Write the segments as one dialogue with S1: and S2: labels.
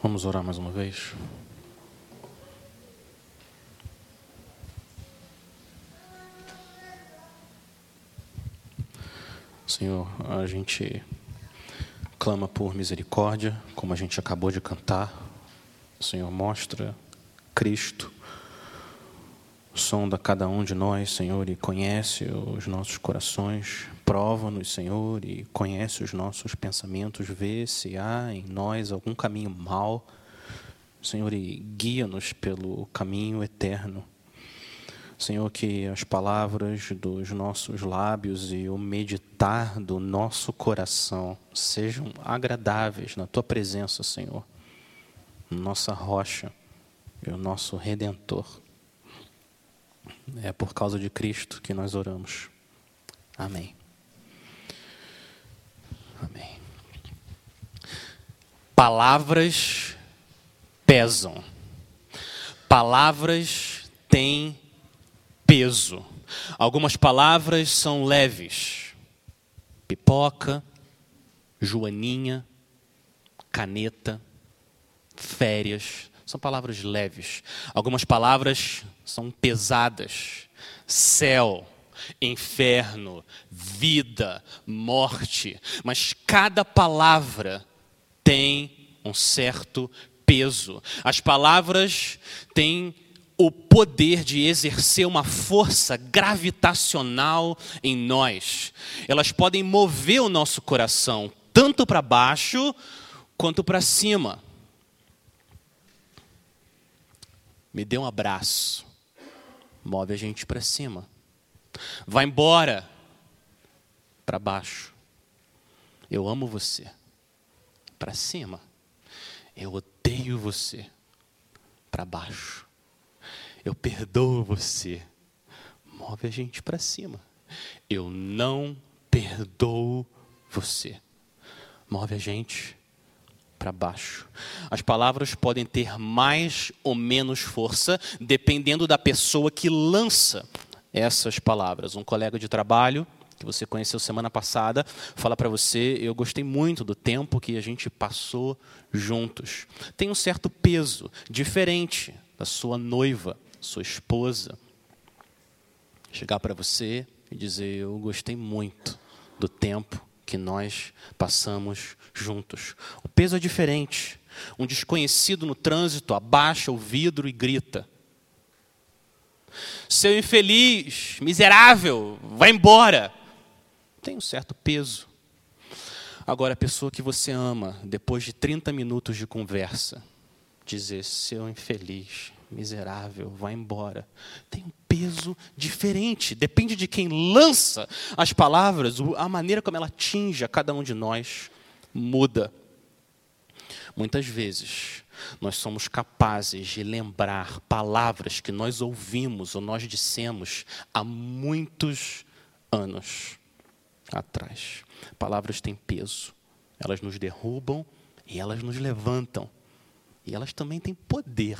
S1: Vamos orar mais uma vez. Senhor, a gente clama por misericórdia, como a gente acabou de cantar. Senhor mostra Cristo, sonda cada um de nós, Senhor, e conhece os nossos corações. Prova-nos, Senhor, e conhece os nossos pensamentos, vê se há em nós algum caminho mau. Senhor, e guia-nos pelo caminho eterno. Senhor, que as palavras dos nossos lábios e o meditar do nosso coração sejam agradáveis na tua presença, Senhor. Nossa rocha e o nosso redentor. É por causa de Cristo que nós oramos. Amém. Amém. Palavras pesam. Palavras têm peso. Algumas palavras são leves. Pipoca, joaninha, caneta, férias, são palavras leves. Algumas palavras são pesadas. Céu, inferno, vida, morte. Mas cada palavra tem um certo peso. As palavras têm o poder de exercer uma força gravitacional em nós. Elas podem mover o nosso coração tanto para baixo quanto para cima. Me dê um abraço, move a gente para cima. Vai embora para baixo. Eu amo você. Para cima. Eu odeio você. Para baixo eu perdoo você. Move a gente para cima. Eu não perdoo você. Move a gente para baixo. As palavras podem ter mais ou menos força, dependendo da pessoa que lança essas palavras. Um colega de trabalho que você conheceu semana passada fala para você: eu gostei muito do tempo que a gente passou juntos. Tem um certo peso diferente da sua noiva sua esposa, chegar para você e dizer: Eu gostei muito do tempo que nós passamos juntos. O peso é diferente. Um desconhecido no trânsito abaixa o vidro e grita: Seu infeliz, miserável, vai embora. Tem um certo peso. Agora, a pessoa que você ama, depois de 30 minutos de conversa, dizer: Seu infeliz, miserável, vai embora. Tem um peso diferente, depende de quem lança as palavras, a maneira como ela atinge a cada um de nós muda. Muitas vezes, nós somos capazes de lembrar palavras que nós ouvimos ou nós dissemos há muitos anos atrás. Palavras têm peso, elas nos derrubam e elas nos levantam. E elas também têm poder,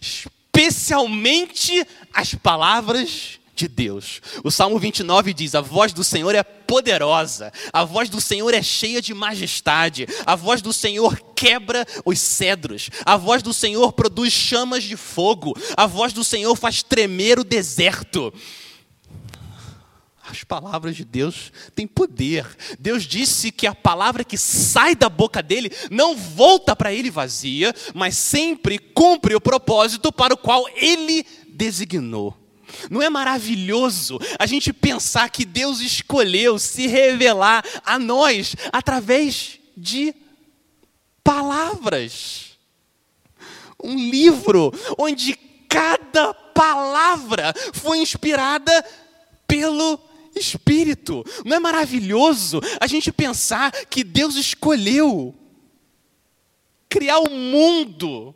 S1: especialmente as palavras de Deus. O Salmo 29 diz: A voz do Senhor é poderosa, a voz do Senhor é cheia de majestade, a voz do Senhor quebra os cedros, a voz do Senhor produz chamas de fogo, a voz do Senhor faz tremer o deserto. As palavras de Deus têm poder. Deus disse que a palavra que sai da boca dele não volta para ele vazia, mas sempre cumpre o propósito para o qual ele designou. Não é maravilhoso a gente pensar que Deus escolheu se revelar a nós através de palavras? Um livro onde cada palavra foi inspirada pelo Espírito. Não é maravilhoso a gente pensar que Deus escolheu criar o mundo,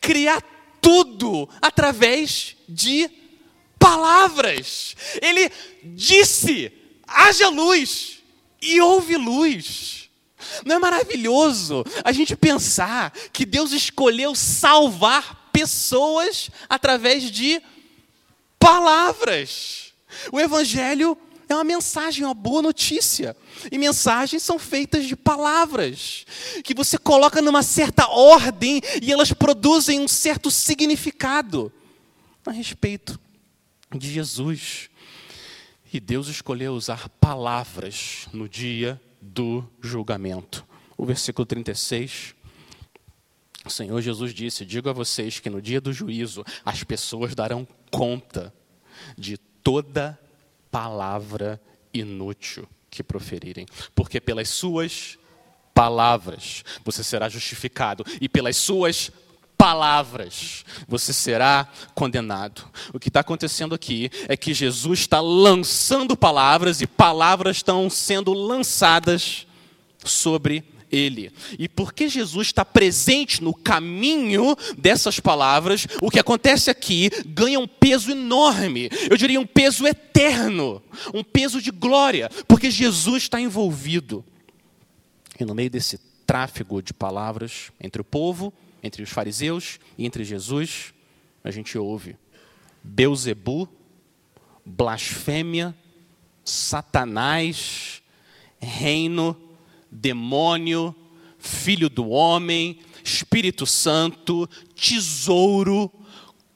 S1: criar tudo através de palavras. Ele disse: haja luz, e houve luz. Não é maravilhoso a gente pensar que Deus escolheu salvar pessoas através de palavras? O Evangelho é uma mensagem, uma boa notícia. E mensagens são feitas de palavras, que você coloca numa certa ordem e elas produzem um certo significado a respeito de Jesus. E Deus escolheu usar palavras no dia do julgamento. O versículo 36 o Senhor Jesus disse: Digo a vocês que no dia do juízo as pessoas darão conta de toda palavra inútil que proferirem, porque pelas suas palavras você será justificado e pelas suas palavras você será condenado. O que está acontecendo aqui é que Jesus está lançando palavras e palavras estão sendo lançadas sobre ele. E porque Jesus está presente no caminho dessas palavras, o que acontece aqui ganha um peso enorme, eu diria um peso eterno, um peso de glória, porque Jesus está envolvido. E no meio desse tráfego de palavras entre o povo, entre os fariseus e entre Jesus, a gente ouve Beuzebu, blasfêmia, Satanás, reino demônio, filho do homem, Espírito Santo, tesouro,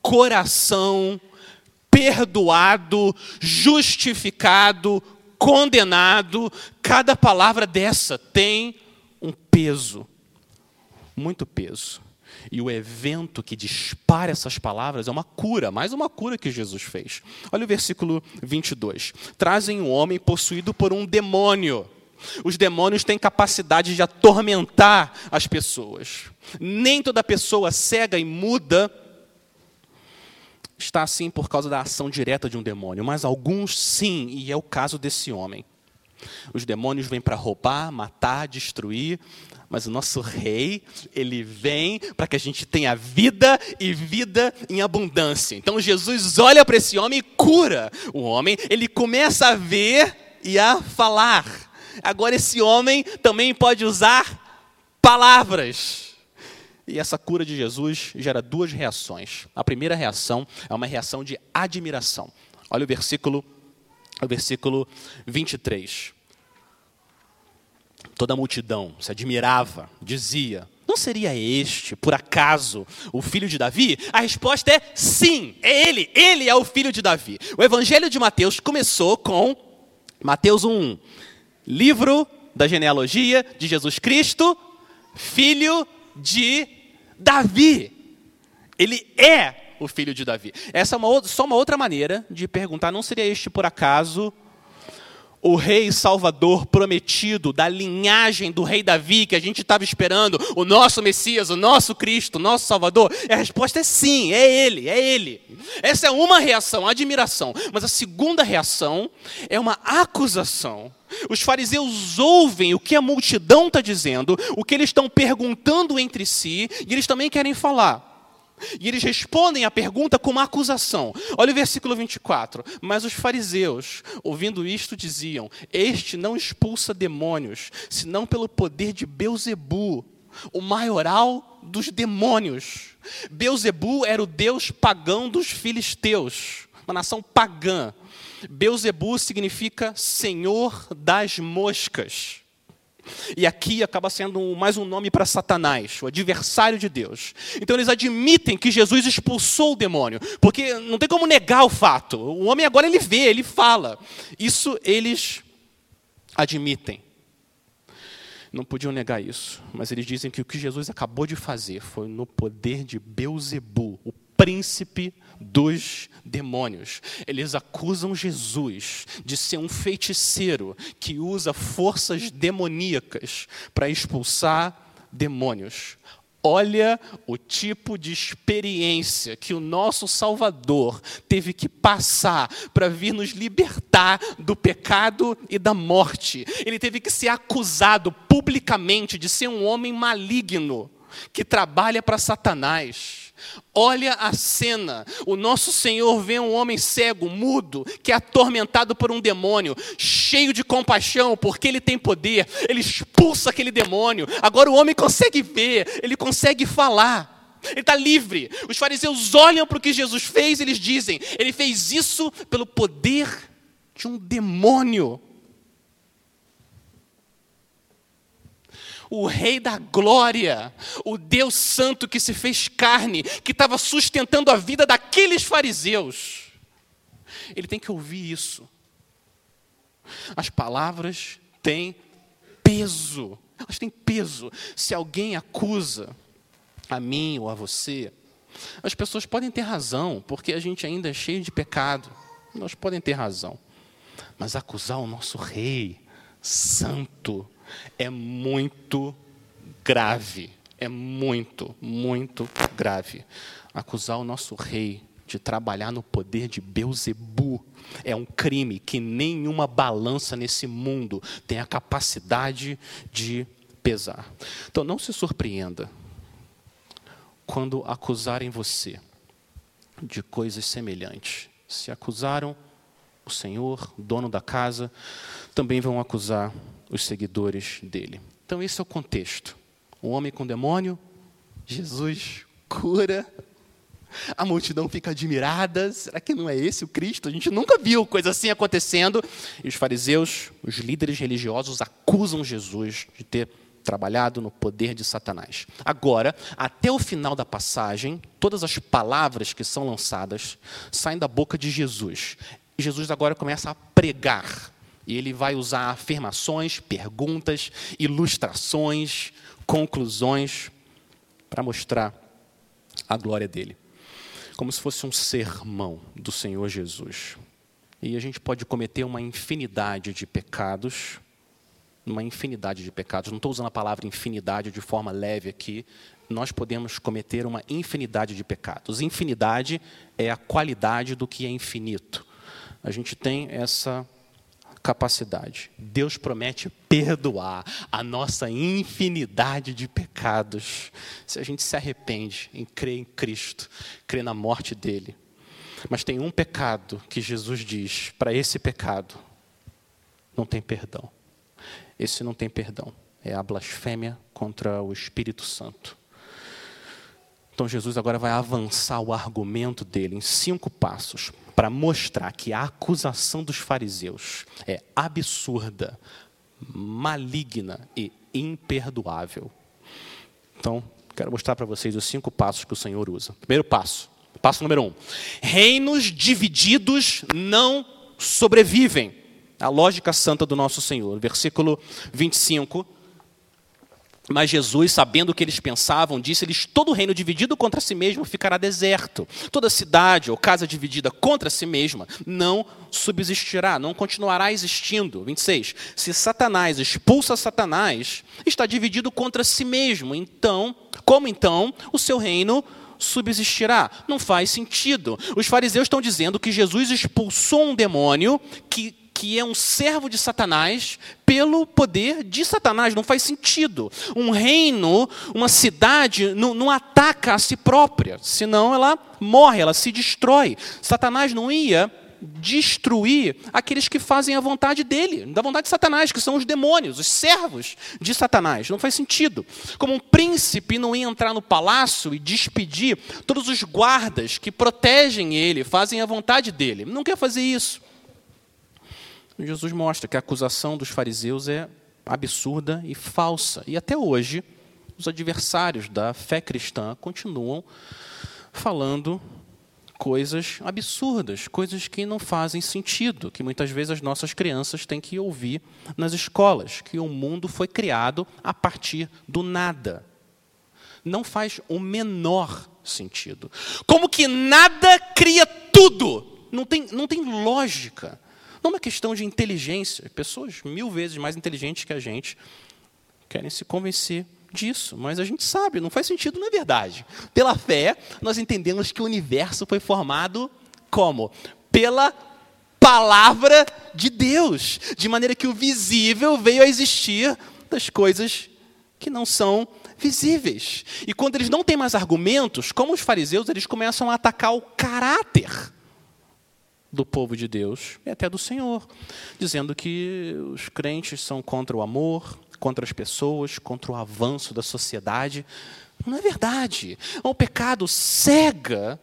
S1: coração, perdoado, justificado, condenado. Cada palavra dessa tem um peso, muito peso. E o evento que dispara essas palavras é uma cura, mais uma cura que Jesus fez. Olha o versículo 22. Trazem um homem possuído por um demônio os demônios têm capacidade de atormentar as pessoas. Nem toda pessoa cega e muda está assim por causa da ação direta de um demônio, mas alguns sim, e é o caso desse homem. Os demônios vêm para roubar, matar, destruir, mas o nosso rei, ele vem para que a gente tenha vida e vida em abundância. Então Jesus olha para esse homem e cura o homem, ele começa a ver e a falar. Agora esse homem também pode usar palavras. E essa cura de Jesus gera duas reações. A primeira reação é uma reação de admiração. Olha o versículo, o versículo 23. Toda a multidão se admirava, dizia: Não seria este, por acaso, o filho de Davi? A resposta é sim, é ele, ele é o filho de Davi. O evangelho de Mateus começou com Mateus 1, livro da genealogia de Jesus Cristo, filho de Davi. Ele é o filho de Davi. Essa é uma, só uma outra maneira de perguntar: não seria este por acaso o rei salvador prometido da linhagem do rei Davi que a gente estava esperando, o nosso Messias, o nosso Cristo, o nosso Salvador? E a resposta é sim, é ele, é ele. Essa é uma reação, admiração. Mas a segunda reação é uma acusação. Os fariseus ouvem o que a multidão está dizendo, o que eles estão perguntando entre si, e eles também querem falar. E eles respondem à pergunta com uma acusação. Olha o versículo 24. Mas os fariseus, ouvindo isto, diziam: Este não expulsa demônios, senão pelo poder de Beuzebu, o maioral dos demônios. Beuzebu era o deus pagão dos filisteus, uma nação pagã. Beuzebu significa senhor das moscas. E aqui acaba sendo mais um nome para Satanás, o adversário de Deus. Então eles admitem que Jesus expulsou o demônio, porque não tem como negar o fato. O homem agora ele vê, ele fala. Isso eles admitem. Não podiam negar isso, mas eles dizem que o que Jesus acabou de fazer foi no poder de Beuzebu, príncipe dos demônios. Eles acusam Jesus de ser um feiticeiro que usa forças demoníacas para expulsar demônios. Olha o tipo de experiência que o nosso Salvador teve que passar para vir nos libertar do pecado e da morte. Ele teve que ser acusado publicamente de ser um homem maligno que trabalha para Satanás Olha a cena. O nosso Senhor vê um homem cego, mudo, que é atormentado por um demônio, cheio de compaixão, porque ele tem poder. Ele expulsa aquele demônio. Agora o homem consegue ver, ele consegue falar. Ele está livre. Os fariseus olham para o que Jesus fez eles dizem: Ele fez isso pelo poder de um demônio. O Rei da Glória, o Deus Santo que se fez carne, que estava sustentando a vida daqueles fariseus. Ele tem que ouvir isso. As palavras têm peso, elas têm peso. Se alguém acusa a mim ou a você, as pessoas podem ter razão, porque a gente ainda é cheio de pecado. Nós podem ter razão. Mas acusar o nosso rei santo, é muito grave. É muito, muito grave. Acusar o nosso rei de trabalhar no poder de Beuzebu é um crime que nenhuma balança nesse mundo tem a capacidade de pesar. Então não se surpreenda quando acusarem você de coisas semelhantes. Se acusaram o Senhor, dono da casa, também vão acusar os seguidores dele. Então, esse é o contexto. Um homem com demônio, Jesus cura, a multidão fica admirada. Será que não é esse o Cristo? A gente nunca viu coisa assim acontecendo. E os fariseus, os líderes religiosos, acusam Jesus de ter trabalhado no poder de Satanás. Agora, até o final da passagem, todas as palavras que são lançadas saem da boca de Jesus. E Jesus agora começa a pregar e ele vai usar afirmações, perguntas, ilustrações, conclusões para mostrar a glória dele. Como se fosse um sermão do Senhor Jesus. E a gente pode cometer uma infinidade de pecados, uma infinidade de pecados. Não estou usando a palavra infinidade de forma leve aqui. Nós podemos cometer uma infinidade de pecados. Infinidade é a qualidade do que é infinito. A gente tem essa capacidade. Deus promete perdoar a nossa infinidade de pecados se a gente se arrepende em crer em Cristo, crer na morte dele. Mas tem um pecado que Jesus diz: para esse pecado não tem perdão. Esse não tem perdão. É a blasfêmia contra o Espírito Santo. Então Jesus agora vai avançar o argumento dele em cinco passos para mostrar que a acusação dos fariseus é absurda, maligna e imperdoável. Então, quero mostrar para vocês os cinco passos que o Senhor usa. Primeiro passo, passo número um: reinos divididos não sobrevivem. A lógica santa do nosso Senhor. Versículo 25 mas Jesus, sabendo o que eles pensavam, disse-lhes: Todo reino dividido contra si mesmo ficará deserto. Toda cidade ou casa dividida contra si mesma não subsistirá, não continuará existindo. 26. Se Satanás expulsa Satanás, está dividido contra si mesmo. Então, como então o seu reino subsistirá? Não faz sentido. Os fariseus estão dizendo que Jesus expulsou um demônio que que é um servo de Satanás pelo poder de Satanás. Não faz sentido. Um reino, uma cidade, não, não, ataca a si própria, senão ela morre, ela se destrói. Satanás não ia destruir aqueles que fazem a vontade dele, da vontade de Satanás, que são os demônios, os servos de Satanás. Não faz sentido. Como um príncipe não ia entrar no palácio e despedir todos os guardas que protegem ele, fazem a vontade dele. Não quer fazer isso. Jesus mostra que a acusação dos fariseus é absurda e falsa. E até hoje, os adversários da fé cristã continuam falando coisas absurdas, coisas que não fazem sentido, que muitas vezes as nossas crianças têm que ouvir nas escolas, que o mundo foi criado a partir do nada. Não faz o menor sentido. Como que nada cria tudo? Não tem, não tem lógica. Não é uma questão de inteligência. Pessoas mil vezes mais inteligentes que a gente querem se convencer disso, mas a gente sabe, não faz sentido, não é verdade. Pela fé, nós entendemos que o universo foi formado como? Pela palavra de Deus, de maneira que o visível veio a existir das coisas que não são visíveis. E quando eles não têm mais argumentos, como os fariseus, eles começam a atacar o caráter do povo de Deus e até do Senhor, dizendo que os crentes são contra o amor, contra as pessoas, contra o avanço da sociedade. Não é verdade. O pecado cega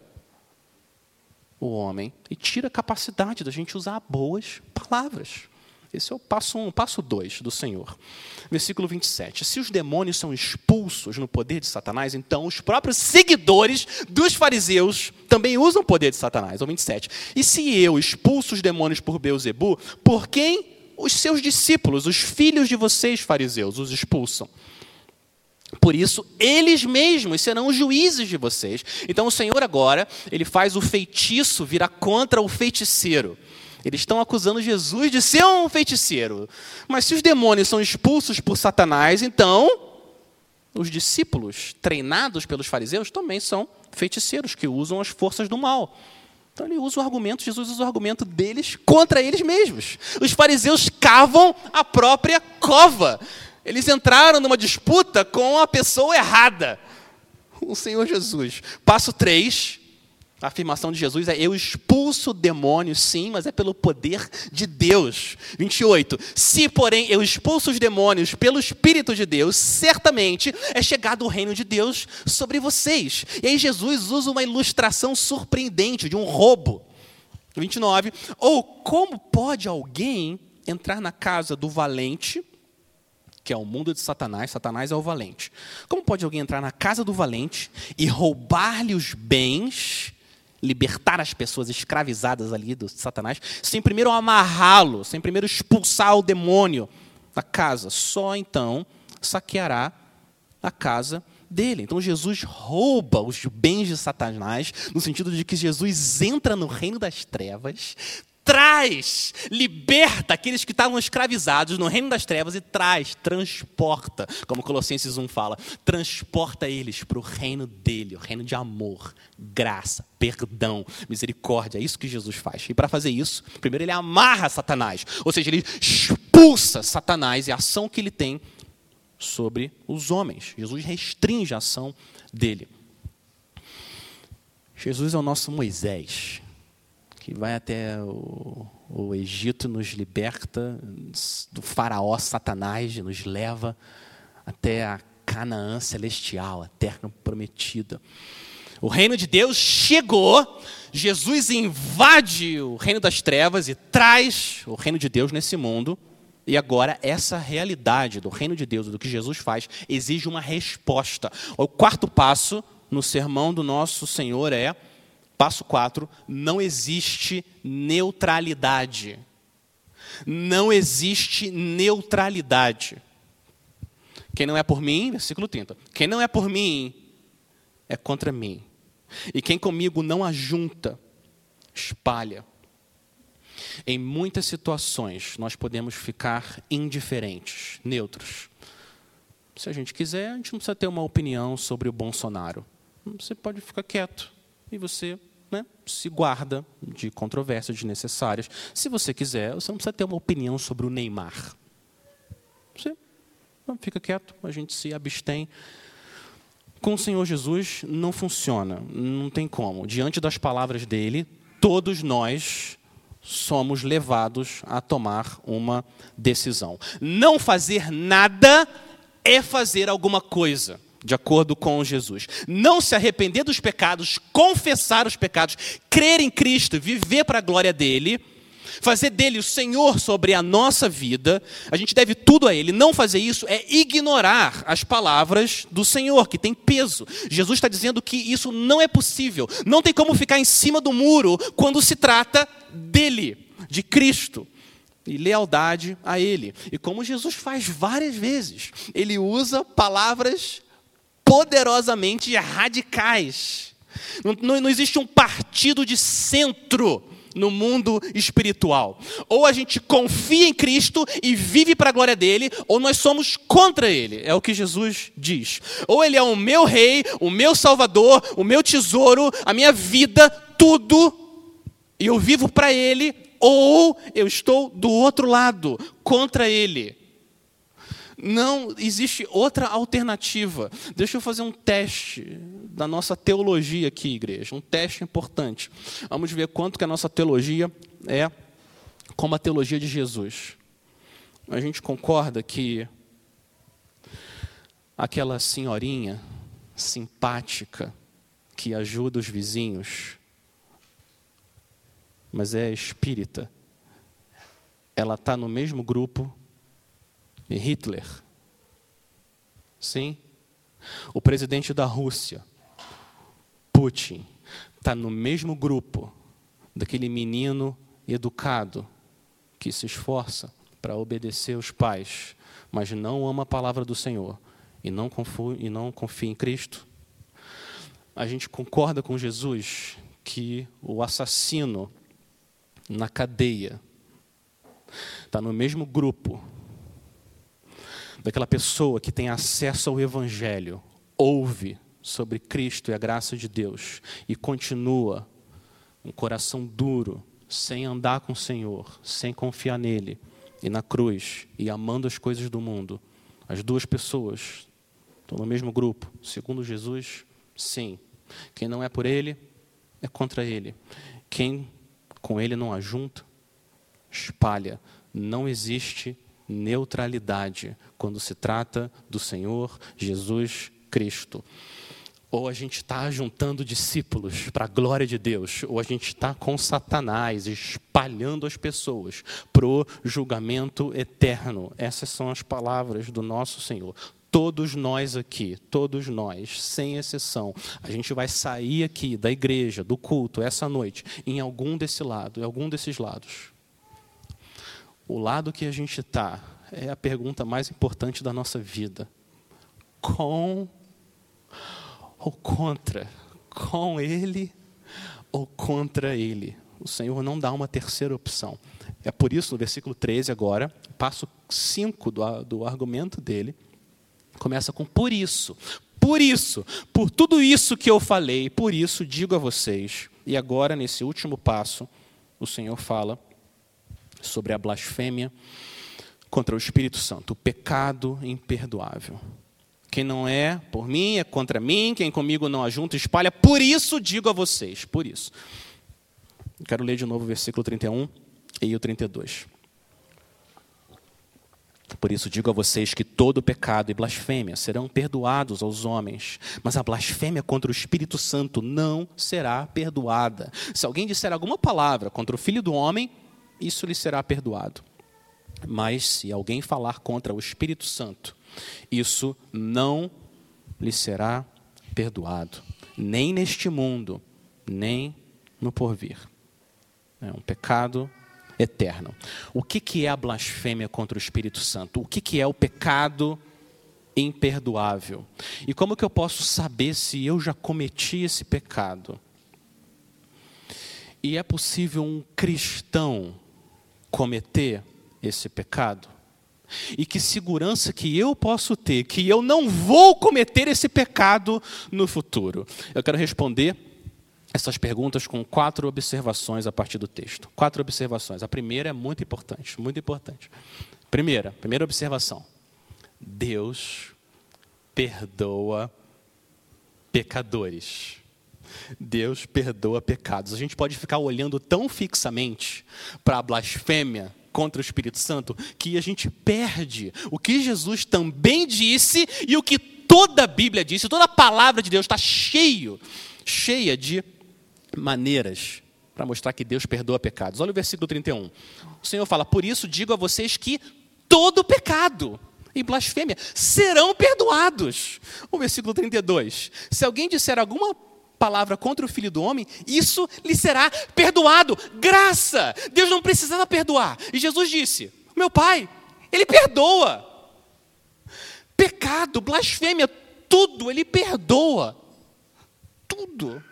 S1: o homem e tira a capacidade da gente usar boas palavras. Esse é o passo 1, um, passo 2 do Senhor. Versículo 27. Se os demônios são expulsos no poder de Satanás, então os próprios seguidores dos fariseus também usam o poder de Satanás. Ou 27. E se eu expulso os demônios por Beuzebu, por quem os seus discípulos, os filhos de vocês, fariseus, os expulsam? Por isso, eles mesmos serão os juízes de vocês. Então, o Senhor agora, ele faz o feitiço virar contra o feiticeiro. Eles estão acusando Jesus de ser um feiticeiro. Mas se os demônios são expulsos por Satanás, então os discípulos treinados pelos fariseus também são feiticeiros que usam as forças do mal. Então ele usa o argumento, Jesus usa o argumento deles contra eles mesmos. Os fariseus cavam a própria cova. Eles entraram numa disputa com a pessoa errada. O Senhor Jesus. Passo 3. A afirmação de Jesus é: Eu expulso demônios, sim, mas é pelo poder de Deus. 28. Se, porém, eu expulso os demônios pelo Espírito de Deus, certamente é chegado o reino de Deus sobre vocês. E aí, Jesus usa uma ilustração surpreendente de um roubo. 29. Ou como pode alguém entrar na casa do valente que é o mundo de Satanás, Satanás é o valente. Como pode alguém entrar na casa do valente e roubar-lhe os bens, libertar as pessoas escravizadas ali do Satanás, sem primeiro amarrá-lo, sem primeiro expulsar o demônio da casa? Só então saqueará a casa dele. Então Jesus rouba os bens de Satanás, no sentido de que Jesus entra no reino das trevas, traz, liberta aqueles que estavam escravizados no reino das trevas e traz, transporta, como Colossenses 1 fala, transporta eles para o reino dele, o reino de amor, graça, perdão, misericórdia. É isso que Jesus faz. E para fazer isso, primeiro ele amarra Satanás, ou seja, ele expulsa Satanás e a ação que ele tem sobre os homens. Jesus restringe a ação dele. Jesus é o nosso Moisés que vai até o, o Egito, nos liberta do faraó Satanás, nos leva até a Canaã celestial, a terra prometida. O reino de Deus chegou, Jesus invade o reino das trevas e traz o reino de Deus nesse mundo. E agora, essa realidade do reino de Deus, do que Jesus faz, exige uma resposta. O quarto passo no sermão do nosso Senhor é Passo 4, não existe neutralidade. Não existe neutralidade. Quem não é por mim, versículo 30. Quem não é por mim é contra mim. E quem comigo não ajunta, espalha. Em muitas situações, nós podemos ficar indiferentes, neutros. Se a gente quiser, a gente não precisa ter uma opinião sobre o Bolsonaro. Você pode ficar quieto e você né, se guarda de controvérsias desnecessárias. Se você quiser, você não precisa ter uma opinião sobre o Neymar. Você fica quieto, a gente se abstém. Com o Senhor Jesus não funciona, não tem como. Diante das palavras dele, todos nós somos levados a tomar uma decisão. Não fazer nada é fazer alguma coisa de acordo com Jesus. Não se arrepender dos pecados, confessar os pecados, crer em Cristo, viver para a glória dele, fazer dele o Senhor sobre a nossa vida, a gente deve tudo a ele. Não fazer isso é ignorar as palavras do Senhor, que tem peso. Jesus está dizendo que isso não é possível. Não tem como ficar em cima do muro quando se trata dele, de Cristo e lealdade a Ele. E como Jesus faz várias vezes, ele usa palavras poderosamente radicais. Não, não, não existe um partido de centro no mundo espiritual. Ou a gente confia em Cristo e vive para a glória dele, ou nós somos contra ele. É o que Jesus diz. Ou ele é o meu rei, o meu salvador, o meu tesouro, a minha vida, tudo, e eu vivo para ele, ou eu estou do outro lado, contra ele. Não existe outra alternativa. Deixa eu fazer um teste da nossa teologia aqui, igreja. Um teste importante. Vamos ver quanto que a nossa teologia é como a teologia de Jesus. A gente concorda que aquela senhorinha simpática que ajuda os vizinhos mas é espírita, ela está no mesmo grupo Hitler. Sim? O presidente da Rússia, Putin, está no mesmo grupo daquele menino educado que se esforça para obedecer os pais, mas não ama a palavra do Senhor e não confia, e não confia em Cristo. A gente concorda com Jesus que o assassino na cadeia está no mesmo grupo daquela pessoa que tem acesso ao Evangelho, ouve sobre Cristo e a graça de Deus e continua um coração duro, sem andar com o Senhor, sem confiar nele e na cruz e amando as coisas do mundo. As duas pessoas estão no mesmo grupo, segundo Jesus, sim. Quem não é por ele é contra ele. Quem com ele não ajunta, espalha. Não existe neutralidade quando se trata do Senhor Jesus Cristo. Ou a gente está juntando discípulos para a glória de Deus, ou a gente está com Satanás espalhando as pessoas para o julgamento eterno. Essas são as palavras do nosso Senhor. Todos nós aqui, todos nós, sem exceção, a gente vai sair aqui da igreja, do culto, essa noite, em algum desse lado, em algum desses lados. O lado que a gente está é a pergunta mais importante da nossa vida. Com ou contra? Com ele ou contra ele? O Senhor não dá uma terceira opção. É por isso, no versículo 13, agora, passo 5 do, do argumento dele, começa com por isso. Por isso, por tudo isso que eu falei, por isso digo a vocês. E agora, nesse último passo, o Senhor fala sobre a blasfêmia contra o Espírito Santo, o pecado imperdoável. Quem não é por mim é contra mim, quem comigo não ajunta espalha. Por isso digo a vocês, por isso. Quero ler de novo o versículo 31 e o 32. Por isso digo a vocês que todo pecado e blasfêmia serão perdoados aos homens, mas a blasfêmia contra o Espírito Santo não será perdoada. Se alguém disser alguma palavra contra o Filho do Homem, isso lhe será perdoado. Mas se alguém falar contra o Espírito Santo, isso não lhe será perdoado, nem neste mundo, nem no porvir. É um pecado eterno. O que, que é a blasfêmia contra o Espírito Santo? O que, que é o pecado imperdoável? E como que eu posso saber se eu já cometi esse pecado? E é possível um cristão cometer esse pecado? E que segurança que eu posso ter que eu não vou cometer esse pecado no futuro? Eu quero responder essas perguntas com quatro observações a partir do texto. Quatro observações. A primeira é muito importante, muito importante. Primeira, primeira observação. Deus perdoa pecadores. Deus perdoa pecados. A gente pode ficar olhando tão fixamente para a blasfêmia contra o Espírito Santo que a gente perde o que Jesus também disse e o que toda a Bíblia disse, toda a palavra de Deus está cheio, cheia de maneiras para mostrar que Deus perdoa pecados. Olha o versículo 31. O Senhor fala: Por isso digo a vocês que todo pecado e blasfêmia serão perdoados. O versículo 32. Se alguém disser alguma palavra contra o filho do homem, isso lhe será perdoado. Graça! Deus não precisava perdoar. E Jesus disse: Meu pai, ele perdoa. Pecado, blasfêmia, tudo ele perdoa. Tudo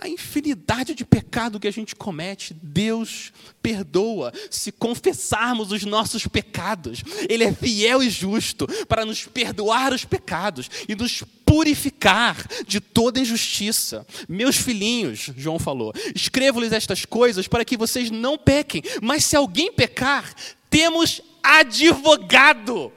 S1: a infinidade de pecado que a gente comete, Deus perdoa se confessarmos os nossos pecados. Ele é fiel e justo para nos perdoar os pecados e nos purificar de toda injustiça. Meus filhinhos, João falou, escrevo-lhes estas coisas para que vocês não pequem, mas se alguém pecar, temos advogado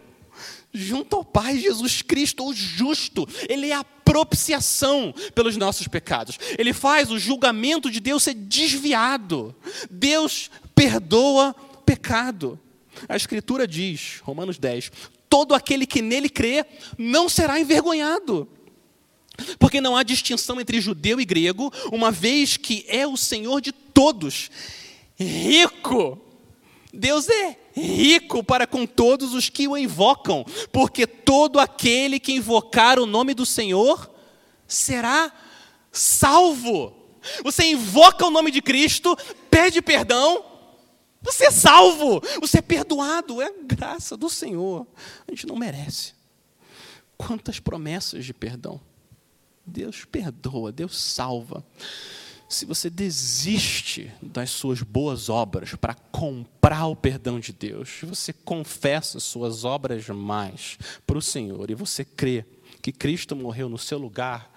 S1: junto ao Pai, Jesus Cristo, o justo. Ele é a propiciação pelos nossos pecados. Ele faz o julgamento de Deus ser desviado. Deus perdoa pecado. A Escritura diz, Romanos 10, todo aquele que nele crê não será envergonhado. Porque não há distinção entre judeu e grego, uma vez que é o Senhor de todos, rico. Deus é rico para com todos os que o invocam, porque todo aquele que invocar o nome do Senhor será salvo. Você invoca o nome de Cristo, pede perdão, você é salvo, você é perdoado, é a graça do Senhor. A gente não merece. Quantas promessas de perdão. Deus perdoa, Deus salva. Se você desiste das suas boas obras para comprar o perdão de Deus, você confessa suas obras mais para o Senhor e você crê que Cristo morreu no seu lugar,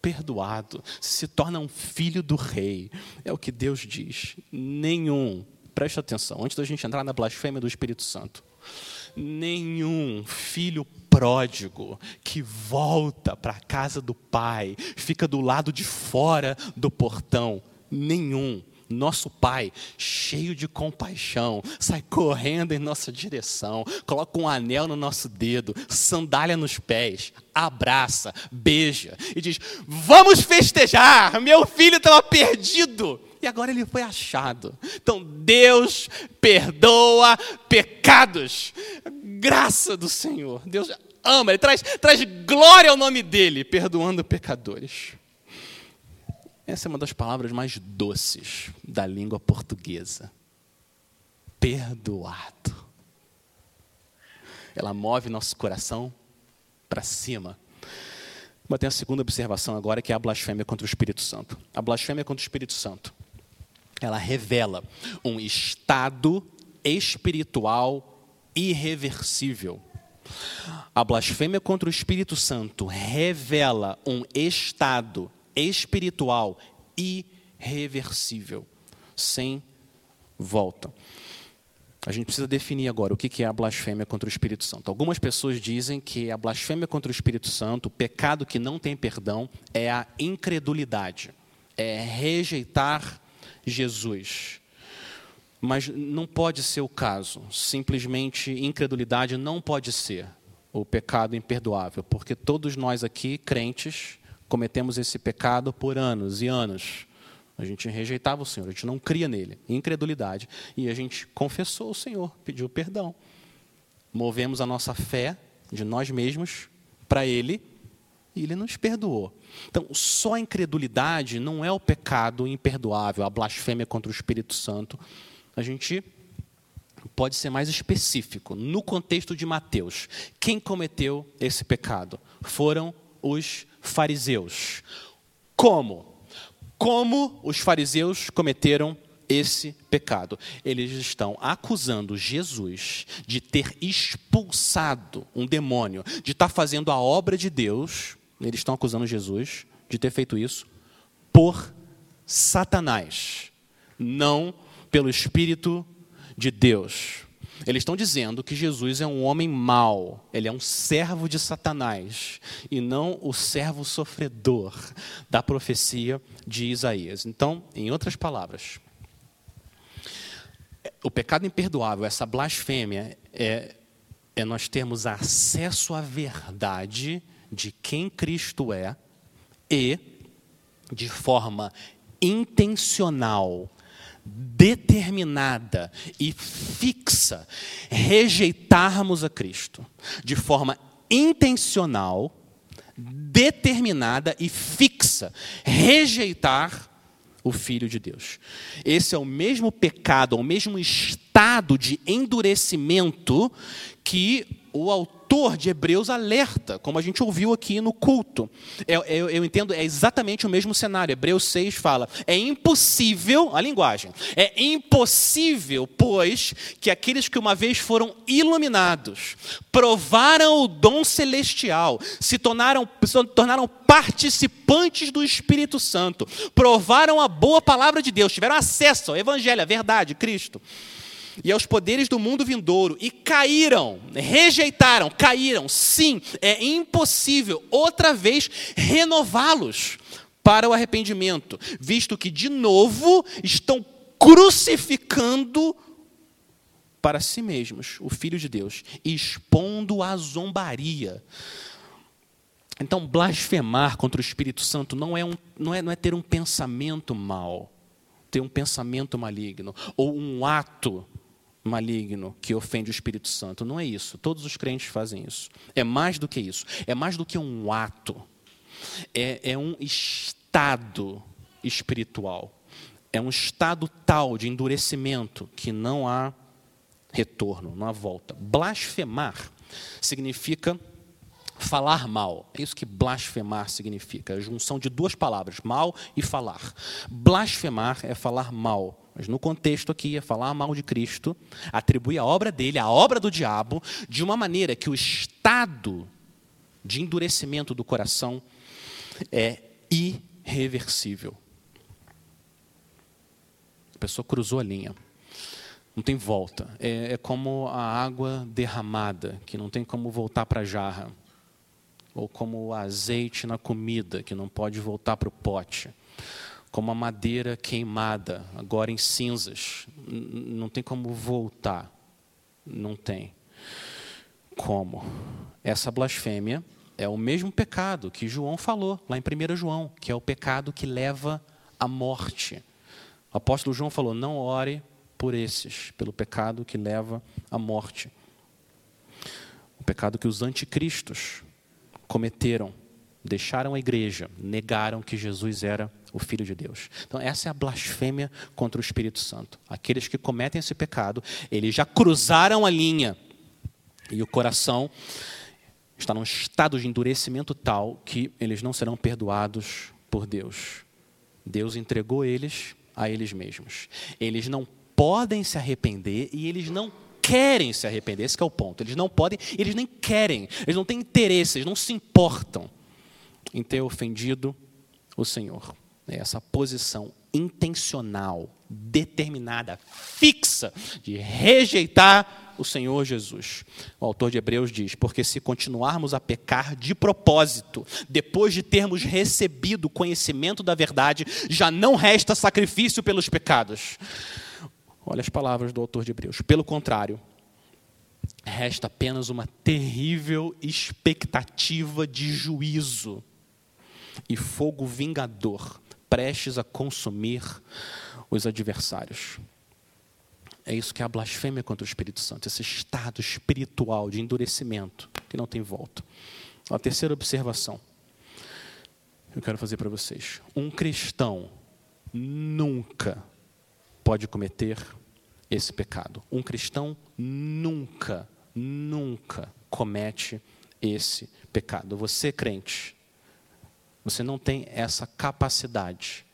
S1: perdoado, se torna um filho do rei. É o que Deus diz. Nenhum, preste atenção, antes da gente entrar na blasfêmia do Espírito Santo, nenhum filho pródigo que volta para a casa do pai, fica do lado de fora do portão, nenhum nosso Pai, cheio de compaixão, sai correndo em nossa direção, coloca um anel no nosso dedo, sandália nos pés, abraça, beija e diz: Vamos festejar! Meu filho estava perdido e agora ele foi achado. Então Deus perdoa pecados, graça do Senhor. Deus ama, Ele traz, traz glória ao nome dEle, perdoando pecadores. Essa é uma das palavras mais doces da língua portuguesa. Perdoado. Ela move nosso coração para cima. Mas tem a segunda observação agora, que é a blasfêmia contra o Espírito Santo. A blasfêmia contra o Espírito Santo. Ela revela um estado espiritual irreversível. A blasfêmia contra o Espírito Santo revela um estado espiritual irreversível, sem volta. A gente precisa definir agora o que é a blasfêmia contra o Espírito Santo. Algumas pessoas dizem que a blasfêmia contra o Espírito Santo, o pecado que não tem perdão, é a incredulidade, é rejeitar Jesus. Mas não pode ser o caso. Simplesmente incredulidade não pode ser o pecado imperdoável, porque todos nós aqui, crentes, cometemos esse pecado por anos e anos. A gente rejeitava o Senhor, a gente não cria nele, incredulidade. E a gente confessou o Senhor, pediu perdão. Movemos a nossa fé de nós mesmos para Ele e Ele nos perdoou. Então, só a incredulidade não é o pecado imperdoável, a blasfêmia contra o Espírito Santo. A gente pode ser mais específico. No contexto de Mateus, quem cometeu esse pecado? Foram os fariseus. Como? Como os fariseus cometeram esse pecado? Eles estão acusando Jesus de ter expulsado um demônio, de estar fazendo a obra de Deus. Eles estão acusando Jesus de ter feito isso por Satanás, não pelo Espírito de Deus. Eles estão dizendo que Jesus é um homem mau, ele é um servo de Satanás e não o servo sofredor da profecia de Isaías. Então, em outras palavras, o pecado imperdoável, essa blasfêmia, é, é nós termos acesso à verdade de quem Cristo é e, de forma intencional, determinada e fixa rejeitarmos a Cristo de forma intencional, determinada e fixa rejeitar o Filho de Deus. Esse é o mesmo pecado, é o mesmo estado de endurecimento que o autor de Hebreus alerta, como a gente ouviu aqui no culto. Eu, eu, eu, entendo, é exatamente o mesmo cenário. Hebreus 6 fala: é impossível, a linguagem, é impossível, pois, que aqueles que uma vez foram iluminados, provaram o dom celestial, se tornaram, se tornaram participantes do Espírito Santo, provaram a boa palavra de Deus, tiveram acesso ao Evangelho, à verdade, Cristo e aos poderes do mundo vindouro e caíram, rejeitaram, caíram. Sim, é impossível outra vez renová-los para o arrependimento, visto que de novo estão crucificando para si mesmos o Filho de Deus, expondo a zombaria. Então, blasfemar contra o Espírito Santo não é, um, não é, não é ter um pensamento mau ter um pensamento maligno ou um ato maligno que ofende o Espírito Santo. Não é isso. Todos os crentes fazem isso. É mais do que isso. É mais do que um ato. É, é um estado espiritual. É um estado tal de endurecimento que não há retorno, não há volta. Blasfemar significa falar mal. É isso que blasfemar significa, a junção de duas palavras, mal e falar. Blasfemar é falar mal. Mas no contexto aqui é falar mal de Cristo, atribuir a obra dele, a obra do diabo, de uma maneira que o estado de endurecimento do coração é irreversível. A pessoa cruzou a linha. Não tem volta. É, é como a água derramada, que não tem como voltar para a jarra. Ou como o azeite na comida, que não pode voltar para o pote. Como a madeira queimada, agora em cinzas. Não tem como voltar. Não tem. Como? Essa blasfêmia é o mesmo pecado que João falou lá em 1 João, que é o pecado que leva à morte. O apóstolo João falou: não ore por esses, pelo pecado que leva à morte. O pecado que os anticristos cometeram, deixaram a igreja, negaram que Jesus era o Filho de Deus. Então, essa é a blasfêmia contra o Espírito Santo. Aqueles que cometem esse pecado, eles já cruzaram a linha e o coração está num estado de endurecimento tal que eles não serão perdoados por Deus. Deus entregou eles a eles mesmos. Eles não podem se arrepender e eles não querem se arrepender. Esse é o ponto. Eles não podem, eles nem querem, eles não têm interesse, eles não se importam em ter ofendido o Senhor. É essa posição intencional, determinada, fixa de rejeitar o Senhor Jesus. O autor de Hebreus diz: Porque se continuarmos a pecar de propósito, depois de termos recebido o conhecimento da verdade, já não resta sacrifício pelos pecados. Olha as palavras do autor de Hebreus. Pelo contrário, resta apenas uma terrível expectativa de juízo e fogo vingador, prestes a consumir os adversários. É isso que é a blasfêmia contra o Espírito Santo, esse estado espiritual de endurecimento que não tem volta. A terceira observação eu quero fazer para vocês: um cristão nunca pode cometer esse pecado. Um cristão nunca, nunca comete esse pecado. Você, crente, você não tem essa capacidade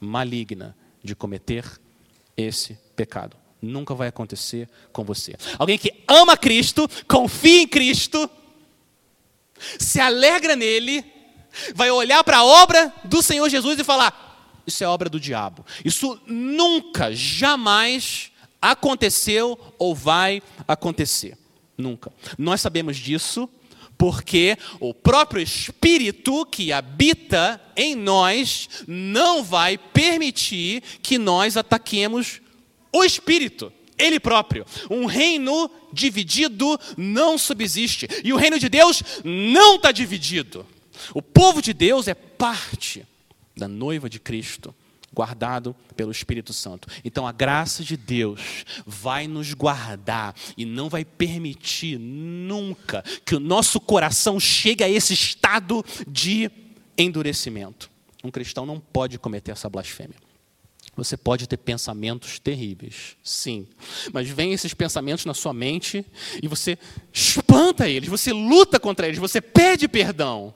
S1: maligna de cometer esse pecado nunca vai acontecer com você. Alguém que ama Cristo, confia em Cristo, se alegra nele, vai olhar para a obra do Senhor Jesus e falar: Isso é obra do diabo. Isso nunca, jamais aconteceu ou vai acontecer. Nunca. Nós sabemos disso porque o próprio Espírito que habita em nós não vai permitir que nós ataquemos o Espírito, ele próprio. Um reino dividido não subsiste. E o reino de Deus não está dividido. O povo de Deus é parte da noiva de Cristo, guardado pelo Espírito Santo. Então a graça de Deus vai nos guardar e não vai permitir nunca que o nosso coração chegue a esse estado de endurecimento. Um cristão não pode cometer essa blasfêmia. Você pode ter pensamentos terríveis, sim. Mas vem esses pensamentos na sua mente e você espanta eles, você luta contra eles, você pede perdão.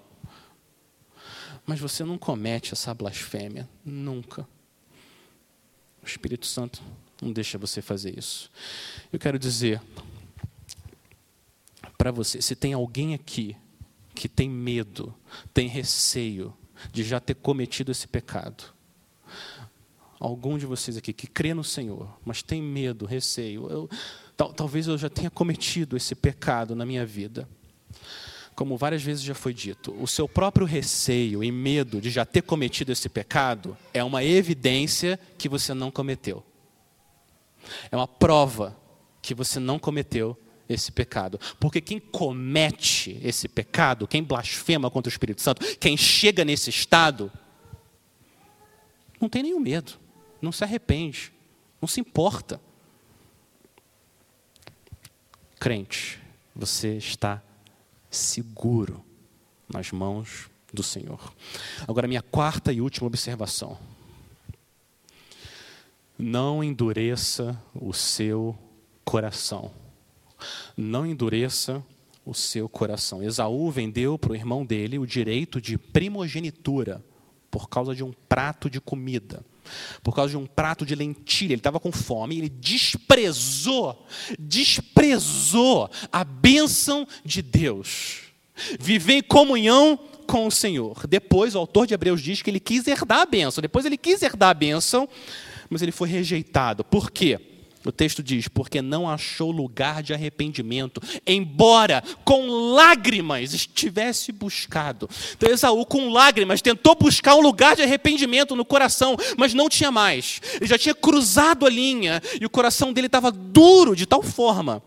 S1: Mas você não comete essa blasfêmia, nunca. O Espírito Santo não deixa você fazer isso. Eu quero dizer para você: se tem alguém aqui que tem medo, tem receio de já ter cometido esse pecado, algum de vocês aqui que crê no Senhor, mas tem medo, receio, eu, tal, talvez eu já tenha cometido esse pecado na minha vida. Como várias vezes já foi dito, o seu próprio receio e medo de já ter cometido esse pecado é uma evidência que você não cometeu. É uma prova que você não cometeu esse pecado. Porque quem comete esse pecado, quem blasfema contra o Espírito Santo, quem chega nesse estado, não tem nenhum medo não se arrepende, não se importa. Crente, você está seguro nas mãos do Senhor. Agora, minha quarta e última observação. Não endureça o seu coração. Não endureça o seu coração. Esaú vendeu para o irmão dele o direito de primogenitura por causa de um prato de comida, por causa de um prato de lentilha. Ele estava com fome ele desprezou, desprezou a bênção de Deus. Viver em comunhão com o Senhor. Depois, o autor de Hebreus diz que ele quis herdar a bênção. Depois, ele quis herdar a bênção, mas ele foi rejeitado. Por quê? O texto diz: porque não achou lugar de arrependimento, embora com lágrimas estivesse buscado. Então, Esaú, com lágrimas, tentou buscar um lugar de arrependimento no coração, mas não tinha mais. Ele já tinha cruzado a linha e o coração dele estava duro de tal forma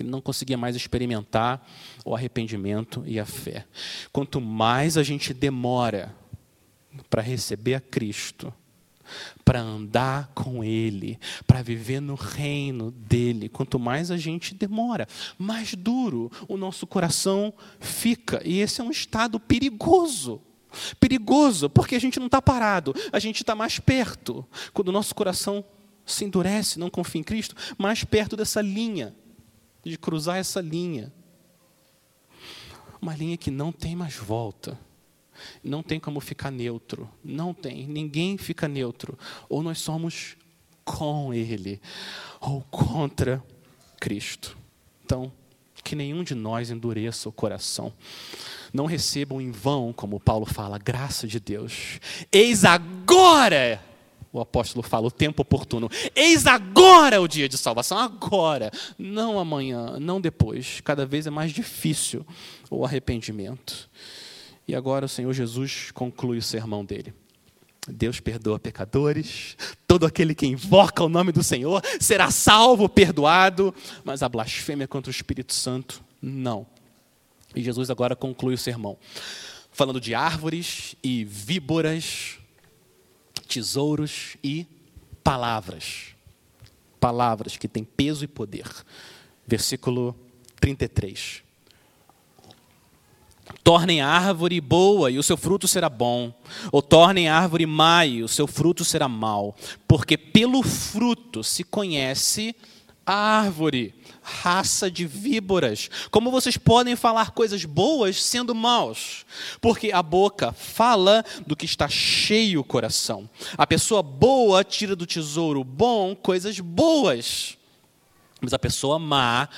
S1: que ele não conseguia mais experimentar o arrependimento e a fé. Quanto mais a gente demora para receber a Cristo, para andar com Ele, para viver no reino dele. Quanto mais a gente demora, mais duro o nosso coração fica. E esse é um estado perigoso. Perigoso, porque a gente não está parado, a gente está mais perto. Quando o nosso coração se endurece, não confia em Cristo, mais perto dessa linha, de cruzar essa linha. Uma linha que não tem mais volta. Não tem como ficar neutro. Não tem. Ninguém fica neutro. Ou nós somos com Ele, ou contra Cristo. Então, que nenhum de nós endureça o coração. Não recebam em vão, como Paulo fala, a graça de Deus. Eis agora, o apóstolo fala, o tempo oportuno. Eis agora o dia de salvação, agora, não amanhã, não depois. Cada vez é mais difícil o arrependimento. E agora o Senhor Jesus conclui o sermão dele. Deus perdoa pecadores, todo aquele que invoca o nome do Senhor será salvo, perdoado, mas a blasfêmia contra o Espírito Santo, não. E Jesus agora conclui o sermão, falando de árvores e víboras, tesouros e palavras. Palavras que têm peso e poder. Versículo 33. Tornem árvore boa e o seu fruto será bom, ou tornem árvore má e o seu fruto será mau, porque pelo fruto se conhece a árvore, raça de víboras. Como vocês podem falar coisas boas sendo maus? Porque a boca fala do que está cheio o coração. A pessoa boa tira do tesouro bom coisas boas, mas a pessoa má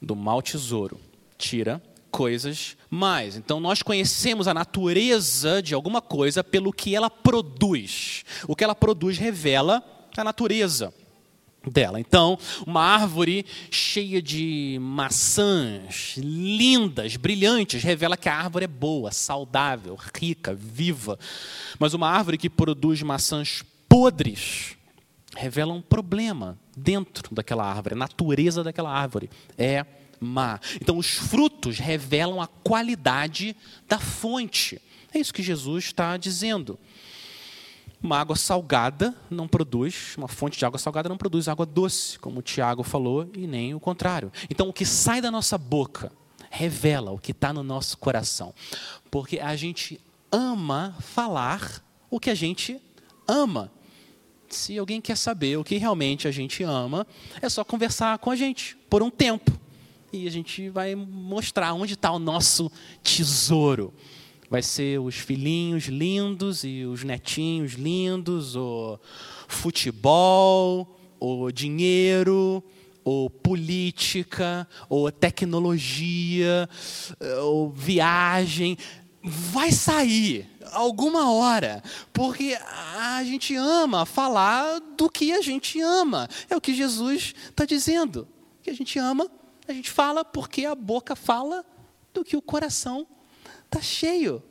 S1: do mau tesouro tira coisas mais. Então nós conhecemos a natureza de alguma coisa pelo que ela produz. O que ela produz revela a natureza dela. Então, uma árvore cheia de maçãs lindas, brilhantes, revela que a árvore é boa, saudável, rica, viva. Mas uma árvore que produz maçãs podres revela um problema dentro daquela árvore, a natureza daquela árvore é má. Então, os frutos revelam a qualidade da fonte. É isso que Jesus está dizendo. Uma água salgada não produz, uma fonte de água salgada não produz água doce, como o Tiago falou, e nem o contrário. Então, o que sai da nossa boca revela o que está no nosso coração. Porque a gente ama falar o que a gente ama. Se alguém quer saber o que realmente a gente ama, é só conversar com a gente por um tempo e a gente vai mostrar onde está o nosso tesouro. Vai ser os filhinhos lindos e os netinhos lindos, o futebol, o dinheiro, ou política, ou tecnologia, ou viagem. Vai sair alguma hora, porque a gente ama falar do que a gente ama. É o que Jesus está dizendo. Que a gente ama a gente fala porque a boca fala do que o coração está cheio.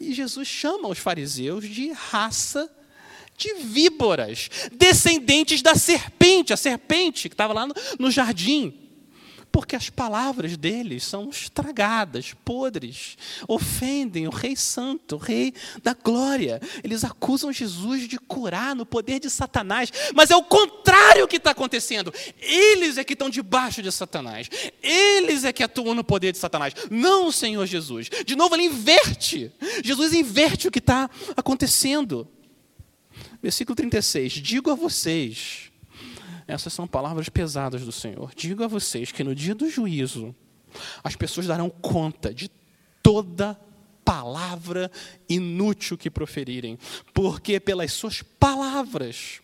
S1: E Jesus chama os fariseus de raça de víboras, descendentes da serpente, a serpente que estava lá no, no jardim. Porque as palavras deles são estragadas, podres, ofendem o Rei Santo, o Rei da Glória. Eles acusam Jesus de curar no poder de Satanás, mas é o contrário que está acontecendo. Eles é que estão debaixo de Satanás, eles é que atuam no poder de Satanás, não o Senhor Jesus. De novo, ele inverte. Jesus inverte o que está acontecendo. Versículo 36: Digo a vocês essas são palavras pesadas do Senhor. Digo a vocês que no dia do juízo, as pessoas darão conta de toda palavra inútil que proferirem, porque pelas suas palavras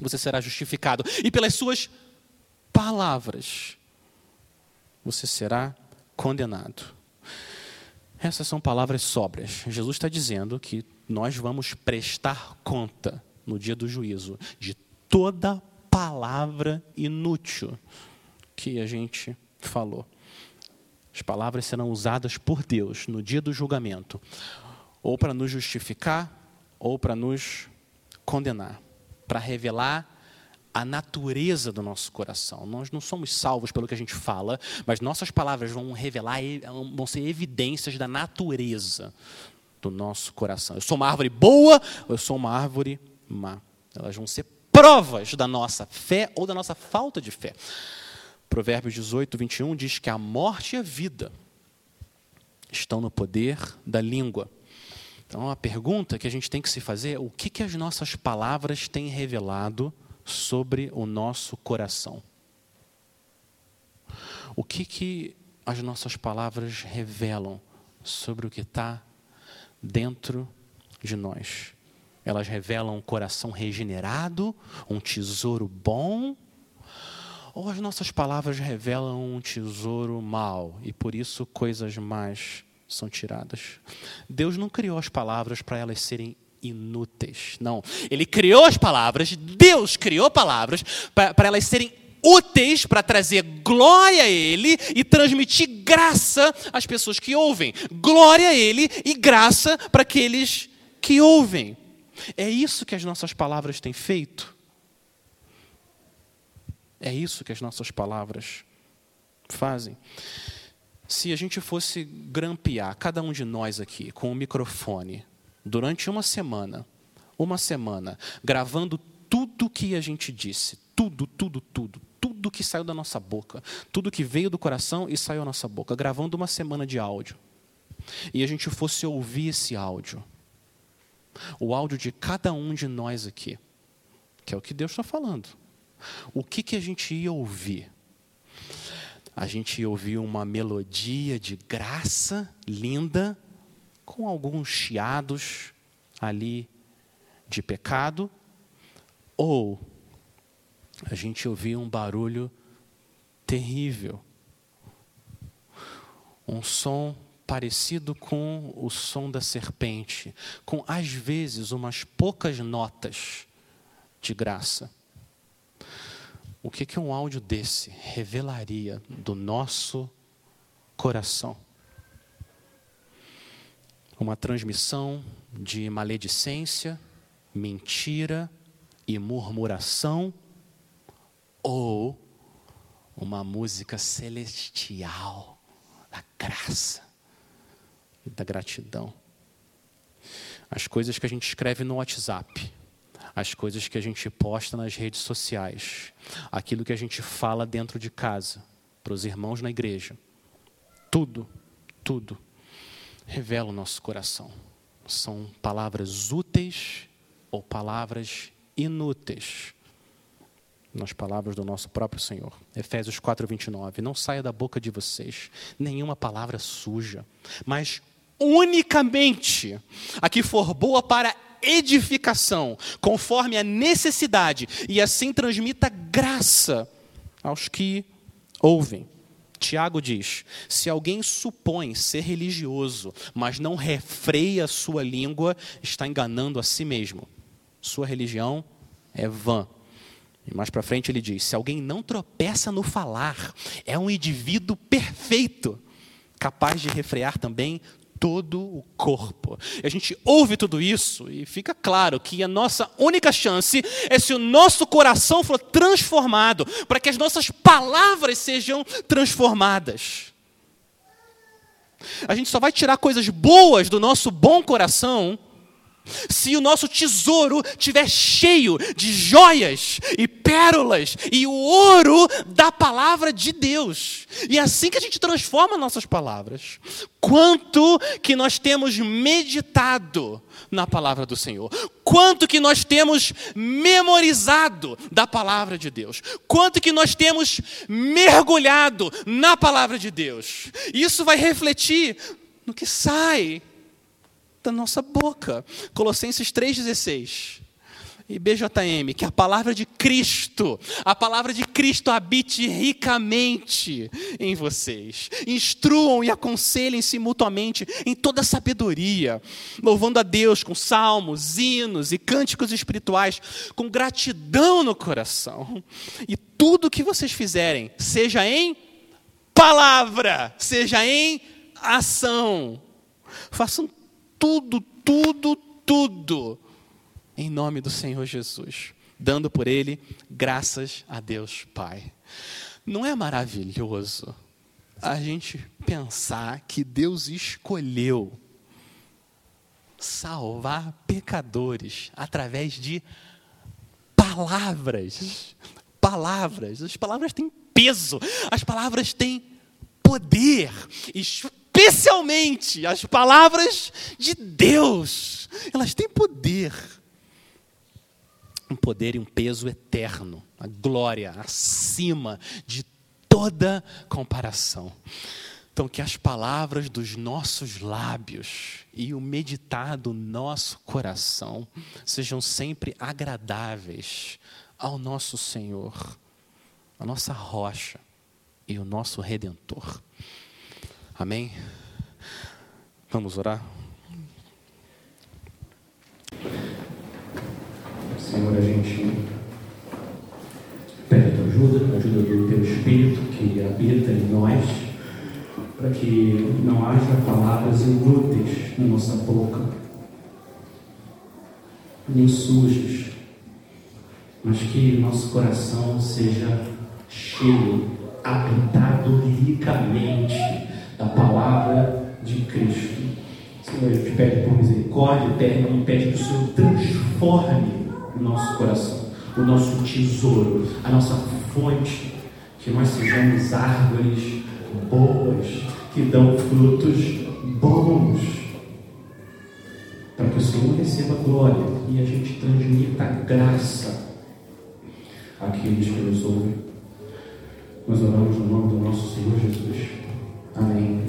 S1: você será justificado, e pelas suas palavras você será condenado. Essas são palavras sóbrias. Jesus está dizendo que nós vamos prestar conta no dia do juízo de toda palavra inútil que a gente falou. As palavras serão usadas por Deus no dia do julgamento, ou para nos justificar, ou para nos condenar, para revelar a natureza do nosso coração. Nós não somos salvos pelo que a gente fala, mas nossas palavras vão revelar, vão ser evidências da natureza do nosso coração. Eu sou uma árvore boa ou eu sou uma árvore má. Elas vão ser provas da nossa fé ou da nossa falta de fé. Provérbios 18, 21 diz que a morte e a vida estão no poder da língua. Então, a pergunta que a gente tem que se fazer é o que, que as nossas palavras têm revelado sobre o nosso coração? O que, que as nossas palavras revelam sobre o que está dentro de nós? Elas revelam um coração regenerado, um tesouro bom, ou as nossas palavras revelam um tesouro mau e por isso coisas más são tiradas? Deus não criou as palavras para elas serem inúteis. Não. Ele criou as palavras, Deus criou palavras para elas serem úteis para trazer glória a Ele e transmitir graça às pessoas que ouvem. Glória a Ele e graça para aqueles que ouvem. É isso que as nossas palavras têm feito? É isso que as nossas palavras fazem? Se a gente fosse grampear, cada um de nós aqui, com o um microfone, durante uma semana, uma semana, gravando tudo que a gente disse, tudo, tudo, tudo, tudo que saiu da nossa boca, tudo que veio do coração e saiu da nossa boca, gravando uma semana de áudio, e a gente fosse ouvir esse áudio, o áudio de cada um de nós aqui, que é o que Deus está falando. O que, que a gente ia ouvir? A gente ia ouvir uma melodia de graça linda, com alguns chiados ali de pecado, ou a gente ouvia um barulho terrível, um som parecido com o som da serpente, com às vezes umas poucas notas de graça. O que, que um áudio desse revelaria do nosso coração? Uma transmissão de maledicência, mentira e murmuração, ou uma música celestial da graça da gratidão. As coisas que a gente escreve no WhatsApp, as coisas que a gente posta nas redes sociais, aquilo que a gente fala dentro de casa, para os irmãos na igreja, tudo, tudo revela o nosso coração. São palavras úteis ou palavras inúteis nas palavras do nosso próprio Senhor. Efésios 4, 29. Não saia da boca de vocês nenhuma palavra suja, mas unicamente a que for boa para edificação, conforme a necessidade, e assim transmita graça aos que ouvem. Tiago diz: se alguém supõe ser religioso, mas não refreia sua língua, está enganando a si mesmo. Sua religião é vã. E mais para frente ele diz: se alguém não tropeça no falar, é um indivíduo perfeito, capaz de refrear também todo o corpo. A gente ouve tudo isso e fica claro que a nossa única chance é se o nosso coração for transformado, para que as nossas palavras sejam transformadas. A gente só vai tirar coisas boas do nosso bom coração se o nosso tesouro estiver cheio de joias e pérolas e o ouro da palavra de Deus. E é assim que a gente transforma nossas palavras. Quanto que nós temos meditado na palavra do Senhor? Quanto que nós temos memorizado da palavra de Deus? Quanto que nós temos mergulhado na palavra de Deus? Isso vai refletir no que sai da nossa boca. Colossenses 3,16. E BJM, que a palavra de Cristo, a palavra de Cristo habite ricamente em vocês. Instruam e aconselhem-se mutuamente em toda sabedoria, louvando a Deus com salmos, hinos e cânticos espirituais, com gratidão no coração. E tudo que vocês fizerem, seja em palavra, seja em ação, façam tudo, tudo, tudo, em nome do Senhor Jesus, dando por Ele graças a Deus Pai. Não é maravilhoso a gente pensar que Deus escolheu salvar pecadores através de palavras. Palavras. As palavras têm peso, as palavras têm poder especialmente as palavras de Deus. Elas têm poder. Um poder e um peso eterno, a glória acima de toda comparação. Então, que as palavras dos nossos lábios e o meditar do nosso coração sejam sempre agradáveis ao nosso Senhor, a nossa rocha e o nosso redentor. Amém? Vamos orar?
S2: Senhor, a gente pede a tua ajuda, a ajuda do teu Espírito que habita em nós, para que não haja palavras inúteis na nossa boca, nem sujas, mas que nosso coração seja cheio, habitado ricamente da palavra de Cristo. Senhor, a gente pede por misericórdia eterna e pede que o Senhor transforme o nosso coração, o nosso tesouro, a nossa fonte, que nós sejamos árvores boas, que dão frutos bons, para que o Senhor receba glória e a gente transmita graça àqueles que nos ouvem. Nós oramos no nome do nosso Senhor Jesus. Amém.